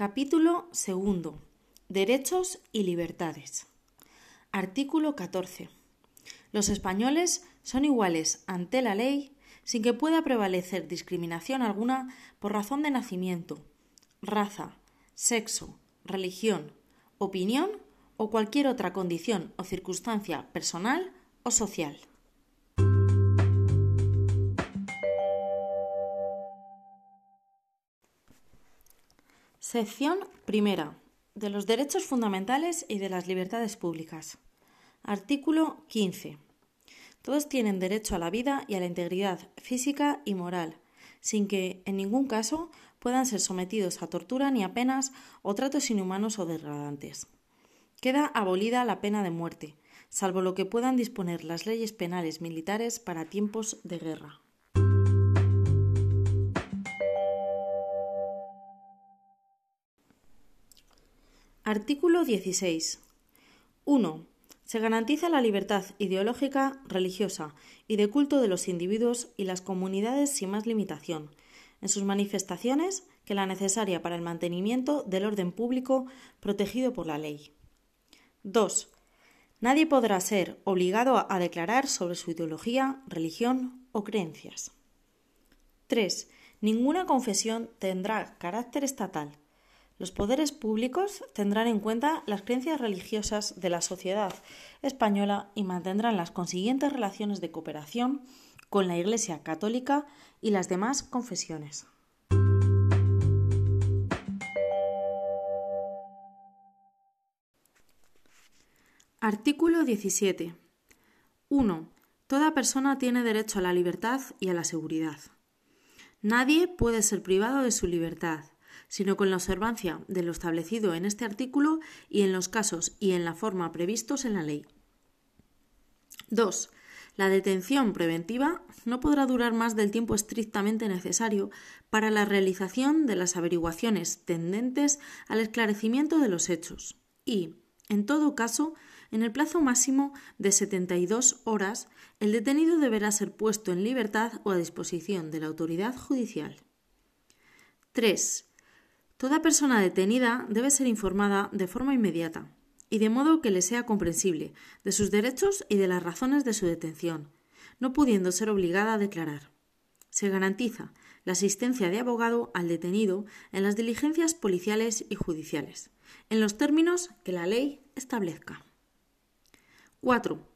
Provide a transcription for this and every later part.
Capítulo segundo. Derechos y libertades. Artículo 14. Los españoles son iguales ante la ley sin que pueda prevalecer discriminación alguna por razón de nacimiento, raza, sexo, religión, opinión o cualquier otra condición o circunstancia personal o social. Sección primera. De los derechos fundamentales y de las libertades públicas. Artículo 15. Todos tienen derecho a la vida y a la integridad física y moral, sin que, en ningún caso, puedan ser sometidos a tortura ni a penas o tratos inhumanos o degradantes. Queda abolida la pena de muerte, salvo lo que puedan disponer las leyes penales militares para tiempos de guerra. Artículo 16. 1. Se garantiza la libertad ideológica, religiosa y de culto de los individuos y las comunidades sin más limitación, en sus manifestaciones que la necesaria para el mantenimiento del orden público protegido por la ley. 2. Nadie podrá ser obligado a declarar sobre su ideología, religión o creencias. 3. Ninguna confesión tendrá carácter estatal los poderes públicos tendrán en cuenta las creencias religiosas de la sociedad española y mantendrán las consiguientes relaciones de cooperación con la Iglesia católica y las demás confesiones. Artículo 17. 1. Toda persona tiene derecho a la libertad y a la seguridad. Nadie puede ser privado de su libertad, sino con la observancia de lo establecido en este artículo y en los casos y en la forma previstos en la ley. 2. La detención preventiva no podrá durar más del tiempo estrictamente necesario para la realización de las averiguaciones tendentes al esclarecimiento de los hechos y, en todo caso, en el plazo máximo de 72 horas, el detenido deberá ser puesto en libertad o a disposición de la autoridad judicial. 3. Toda persona detenida debe ser informada de forma inmediata y de modo que le sea comprensible de sus derechos y de las razones de su detención, no pudiendo ser obligada a declarar. Se garantiza la asistencia de abogado al detenido en las diligencias policiales y judiciales, en los términos que la ley establezca. 4.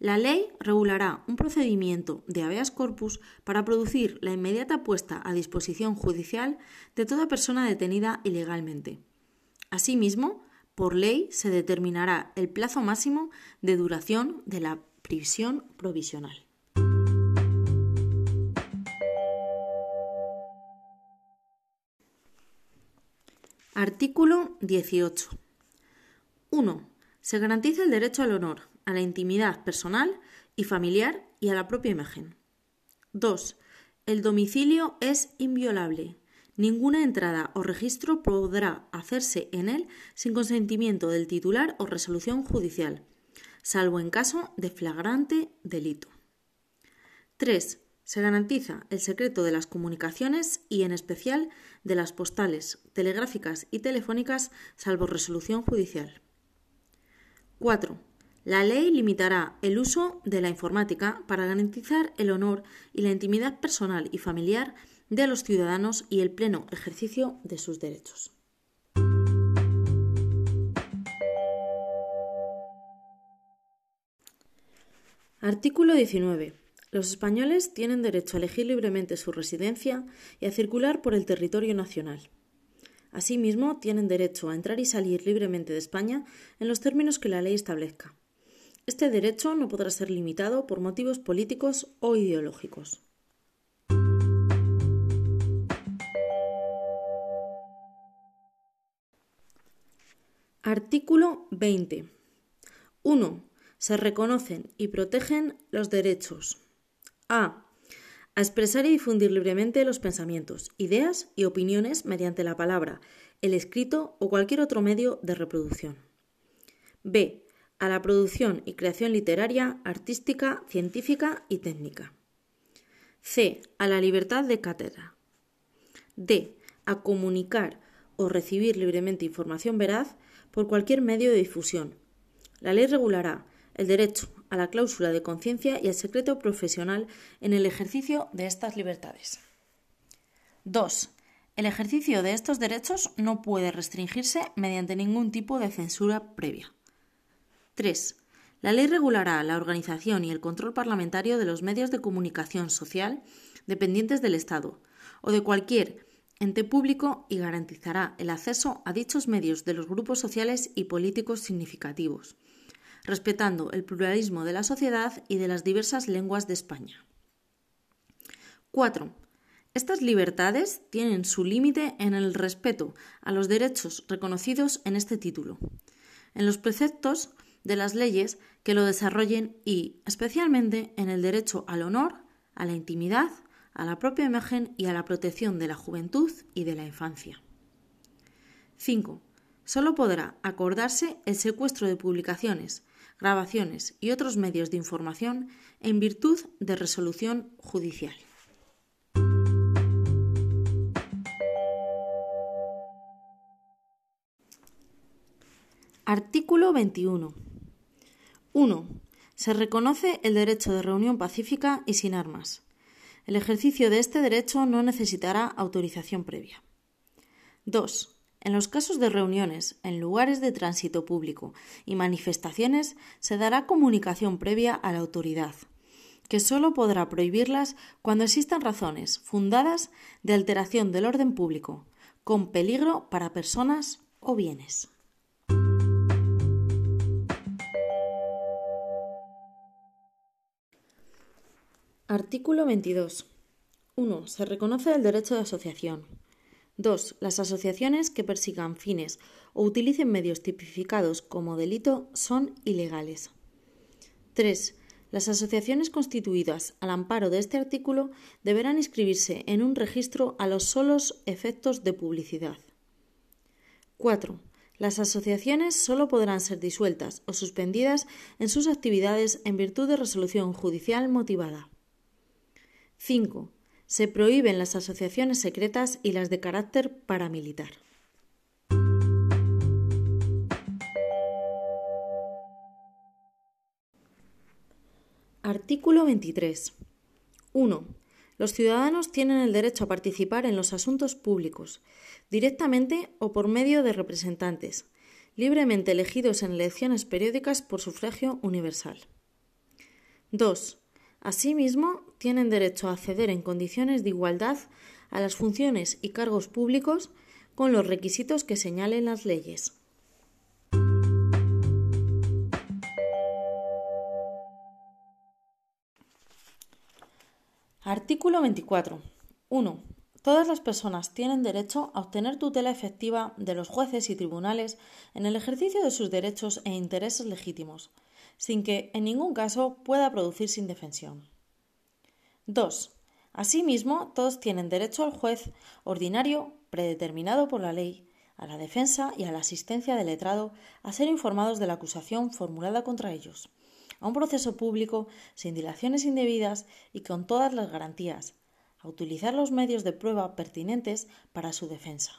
La ley regulará un procedimiento de habeas corpus para producir la inmediata puesta a disposición judicial de toda persona detenida ilegalmente. Asimismo, por ley se determinará el plazo máximo de duración de la prisión provisional. Artículo 18. 1. Se garantiza el derecho al honor, a la intimidad personal y familiar y a la propia imagen. 2. El domicilio es inviolable. Ninguna entrada o registro podrá hacerse en él sin consentimiento del titular o resolución judicial, salvo en caso de flagrante delito. 3. Se garantiza el secreto de las comunicaciones y, en especial, de las postales, telegráficas y telefónicas, salvo resolución judicial. 4. La ley limitará el uso de la informática para garantizar el honor y la intimidad personal y familiar de los ciudadanos y el pleno ejercicio de sus derechos. Artículo 19. Los españoles tienen derecho a elegir libremente su residencia y a circular por el territorio nacional. Asimismo, tienen derecho a entrar y salir libremente de España en los términos que la ley establezca. Este derecho no podrá ser limitado por motivos políticos o ideológicos. Artículo 20. 1. Se reconocen y protegen los derechos a. A expresar y difundir libremente los pensamientos, ideas y opiniones mediante la palabra, el escrito o cualquier otro medio de reproducción. B a la producción y creación literaria, artística, científica y técnica. C. A la libertad de cátedra. D. A comunicar o recibir libremente información veraz por cualquier medio de difusión. La ley regulará el derecho a la cláusula de conciencia y al secreto profesional en el ejercicio de estas libertades. 2. El ejercicio de estos derechos no puede restringirse mediante ningún tipo de censura previa. 3. La ley regulará la organización y el control parlamentario de los medios de comunicación social dependientes del Estado o de cualquier ente público y garantizará el acceso a dichos medios de los grupos sociales y políticos significativos, respetando el pluralismo de la sociedad y de las diversas lenguas de España. 4. Estas libertades tienen su límite en el respeto a los derechos reconocidos en este título, en los preceptos de las leyes que lo desarrollen y, especialmente, en el derecho al honor, a la intimidad, a la propia imagen y a la protección de la juventud y de la infancia. 5. Solo podrá acordarse el secuestro de publicaciones, grabaciones y otros medios de información en virtud de resolución judicial. Artículo 21. 1. Se reconoce el derecho de reunión pacífica y sin armas. El ejercicio de este derecho no necesitará autorización previa. 2. En los casos de reuniones en lugares de tránsito público y manifestaciones se dará comunicación previa a la autoridad, que sólo podrá prohibirlas cuando existan razones fundadas de alteración del orden público, con peligro para personas o bienes. Artículo 22. 1. Se reconoce el derecho de asociación. 2. Las asociaciones que persigan fines o utilicen medios tipificados como delito son ilegales. 3. Las asociaciones constituidas al amparo de este artículo deberán inscribirse en un registro a los solos efectos de publicidad. 4. Las asociaciones solo podrán ser disueltas o suspendidas en sus actividades en virtud de resolución judicial motivada. 5. Se prohíben las asociaciones secretas y las de carácter paramilitar. Artículo 23. 1. Los ciudadanos tienen el derecho a participar en los asuntos públicos, directamente o por medio de representantes, libremente elegidos en elecciones periódicas por sufragio universal. 2. Asimismo, tienen derecho a acceder en condiciones de igualdad a las funciones y cargos públicos con los requisitos que señalen las leyes. Artículo 24. 1. Todas las personas tienen derecho a obtener tutela efectiva de los jueces y tribunales en el ejercicio de sus derechos e intereses legítimos, sin que en ningún caso pueda producirse indefensión. 2. Asimismo, todos tienen derecho al juez ordinario predeterminado por la ley, a la defensa y a la asistencia del letrado a ser informados de la acusación formulada contra ellos, a un proceso público sin dilaciones indebidas y con todas las garantías, a utilizar los medios de prueba pertinentes para su defensa,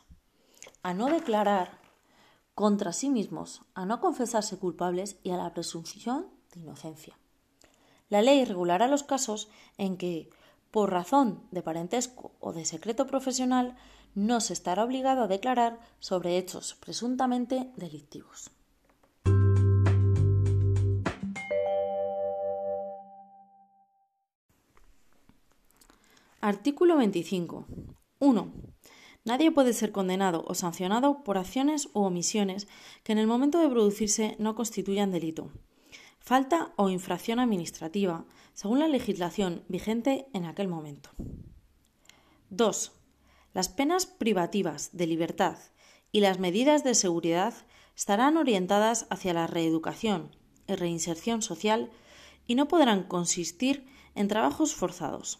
a no declarar contra sí mismos, a no confesarse culpables y a la presunción de inocencia. La ley regulará los casos en que, por razón de parentesco o de secreto profesional, no se estará obligado a declarar sobre hechos presuntamente delictivos. Artículo 25. 1. Nadie puede ser condenado o sancionado por acciones u omisiones que en el momento de producirse no constituyan delito. Falta o infracción administrativa, según la legislación vigente en aquel momento. 2. Las penas privativas de libertad y las medidas de seguridad estarán orientadas hacia la reeducación y reinserción social y no podrán consistir en trabajos forzados.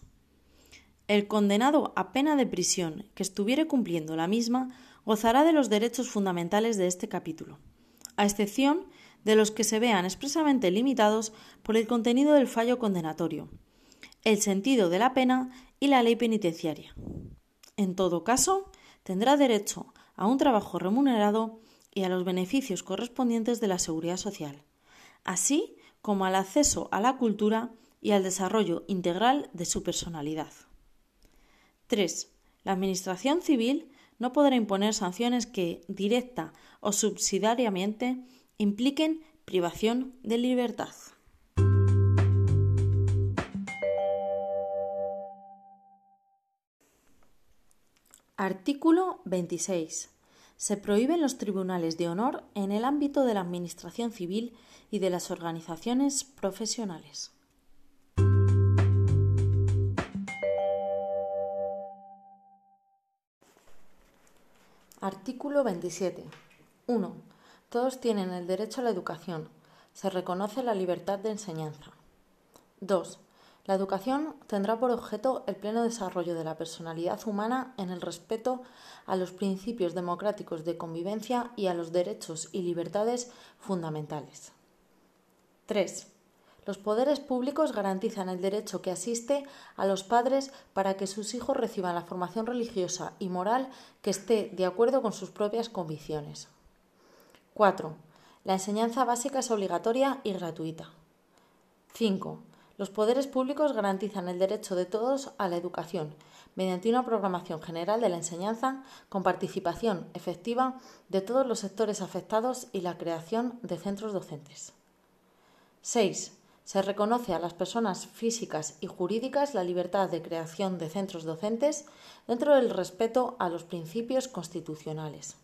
El condenado a pena de prisión que estuviere cumpliendo la misma gozará de los derechos fundamentales de este capítulo, a excepción de los que se vean expresamente limitados por el contenido del fallo condenatorio, el sentido de la pena y la ley penitenciaria. En todo caso, tendrá derecho a un trabajo remunerado y a los beneficios correspondientes de la seguridad social, así como al acceso a la cultura y al desarrollo integral de su personalidad. 3. La Administración civil no podrá imponer sanciones que, directa o subsidiariamente, impliquen privación de libertad. Artículo 26. Se prohíben los tribunales de honor en el ámbito de la Administración civil y de las organizaciones profesionales. Artículo 27. 1. Todos tienen el derecho a la educación. Se reconoce la libertad de enseñanza. 2. La educación tendrá por objeto el pleno desarrollo de la personalidad humana en el respeto a los principios democráticos de convivencia y a los derechos y libertades fundamentales. 3. Los poderes públicos garantizan el derecho que asiste a los padres para que sus hijos reciban la formación religiosa y moral que esté de acuerdo con sus propias convicciones. 4. La enseñanza básica es obligatoria y gratuita. 5. Los poderes públicos garantizan el derecho de todos a la educación mediante una programación general de la enseñanza con participación efectiva de todos los sectores afectados y la creación de centros docentes. 6 se reconoce a las personas físicas y jurídicas la libertad de creación de centros docentes dentro del respeto a los principios constitucionales.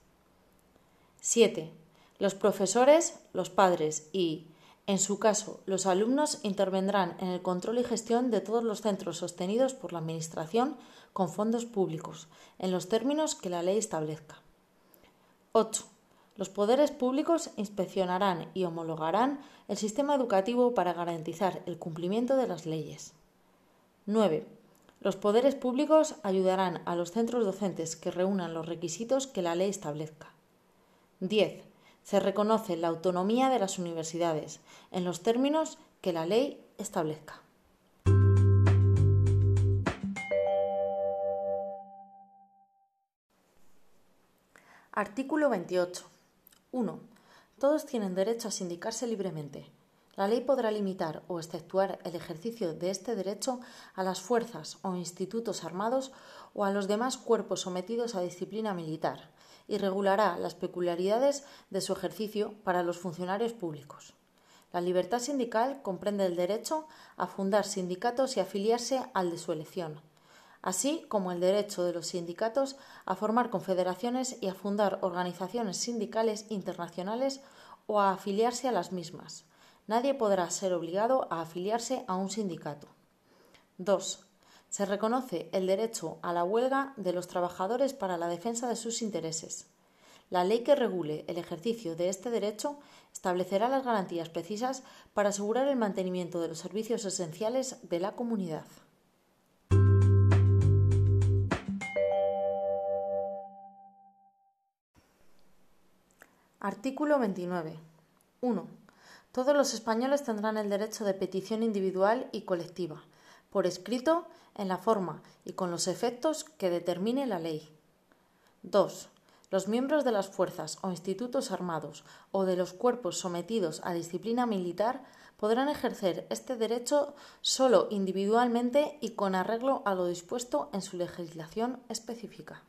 7. Los profesores, los padres y, en su caso, los alumnos intervendrán en el control y gestión de todos los centros sostenidos por la Administración con fondos públicos, en los términos que la ley establezca. 8. Los poderes públicos inspeccionarán y homologarán el sistema educativo para garantizar el cumplimiento de las leyes. 9. Los poderes públicos ayudarán a los centros docentes que reúnan los requisitos que la ley establezca. 10. Se reconoce la autonomía de las universidades en los términos que la ley establezca. Artículo 28. 1. Todos tienen derecho a sindicarse libremente. La ley podrá limitar o exceptuar el ejercicio de este derecho a las fuerzas o institutos armados o a los demás cuerpos sometidos a disciplina militar y regulará las peculiaridades de su ejercicio para los funcionarios públicos. La libertad sindical comprende el derecho a fundar sindicatos y afiliarse al de su elección así como el derecho de los sindicatos a formar confederaciones y a fundar organizaciones sindicales internacionales o a afiliarse a las mismas. Nadie podrá ser obligado a afiliarse a un sindicato. 2. Se reconoce el derecho a la huelga de los trabajadores para la defensa de sus intereses. La ley que regule el ejercicio de este derecho establecerá las garantías precisas para asegurar el mantenimiento de los servicios esenciales de la comunidad. Artículo 29. 1. Todos los españoles tendrán el derecho de petición individual y colectiva, por escrito, en la forma y con los efectos que determine la ley. 2. Los miembros de las fuerzas o institutos armados o de los cuerpos sometidos a disciplina militar podrán ejercer este derecho solo individualmente y con arreglo a lo dispuesto en su legislación específica.